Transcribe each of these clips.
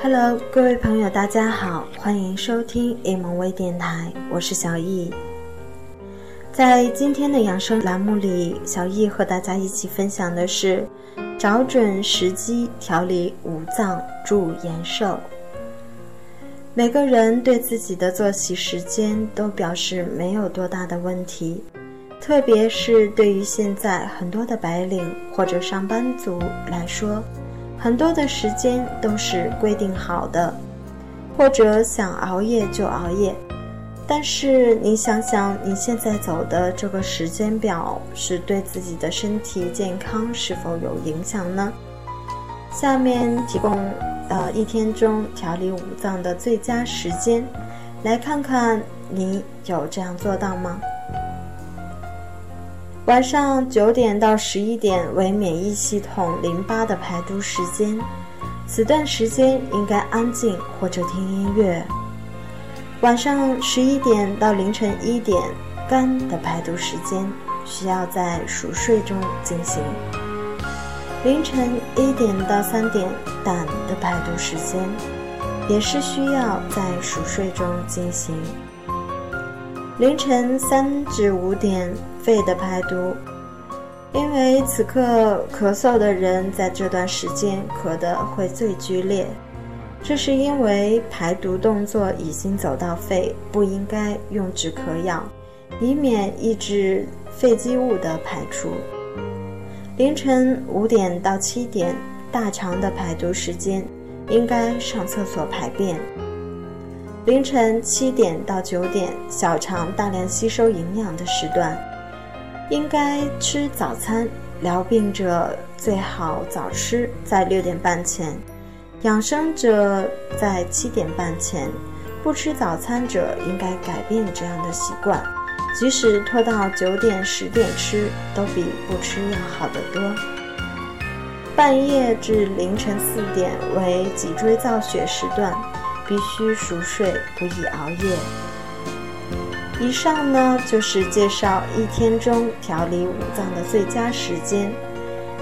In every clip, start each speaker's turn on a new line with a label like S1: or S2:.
S1: Hello，各位朋友，大家好，欢迎收听易萌微电台，我是小易。在今天的养生栏目里，小易和大家一起分享的是：找准时机调理五脏助延寿。每个人对自己的作息时间都表示没有多大的问题，特别是对于现在很多的白领或者上班族来说。很多的时间都是规定好的，或者想熬夜就熬夜。但是你想想，你现在走的这个时间表，是对自己的身体健康是否有影响呢？下面提供呃一天中调理五脏的最佳时间，来看看你有这样做到吗？晚上九点到十一点为免疫系统淋巴的排毒时间，此段时间应该安静或者听音乐。晚上十一点到凌晨一点，肝的排毒时间需要在熟睡中进行。凌晨一点到三点，胆的排毒时间也是需要在熟睡中进行。凌晨三至五点。肺的排毒，因为此刻咳嗽的人在这段时间咳得会最剧烈，这是因为排毒动作已经走到肺，不应该用止咳药，以免抑制肺积物的排出。凌晨五点到七点，大肠的排毒时间，应该上厕所排便。凌晨七点到九点，小肠大量吸收营养的时段。应该吃早餐，疗病者最好早吃，在六点半前；养生者在七点半前。不吃早餐者应该改变这样的习惯，即使拖到九点、十点吃，都比不吃要好得多。半夜至凌晨四点为脊椎造血时段，必须熟睡，不宜熬夜。以上呢就是介绍一天中调理五脏的最佳时间。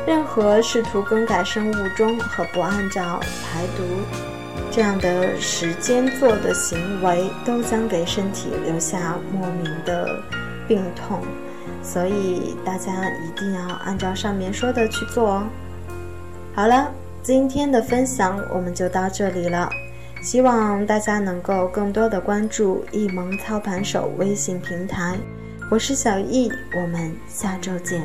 S1: 任何试图更改生物钟和不按照排毒这样的时间做的行为，都将给身体留下莫名的病痛。所以大家一定要按照上面说的去做哦。好了，今天的分享我们就到这里了。希望大家能够更多的关注易盟操盘手微信平台，我是小易，我们下周见。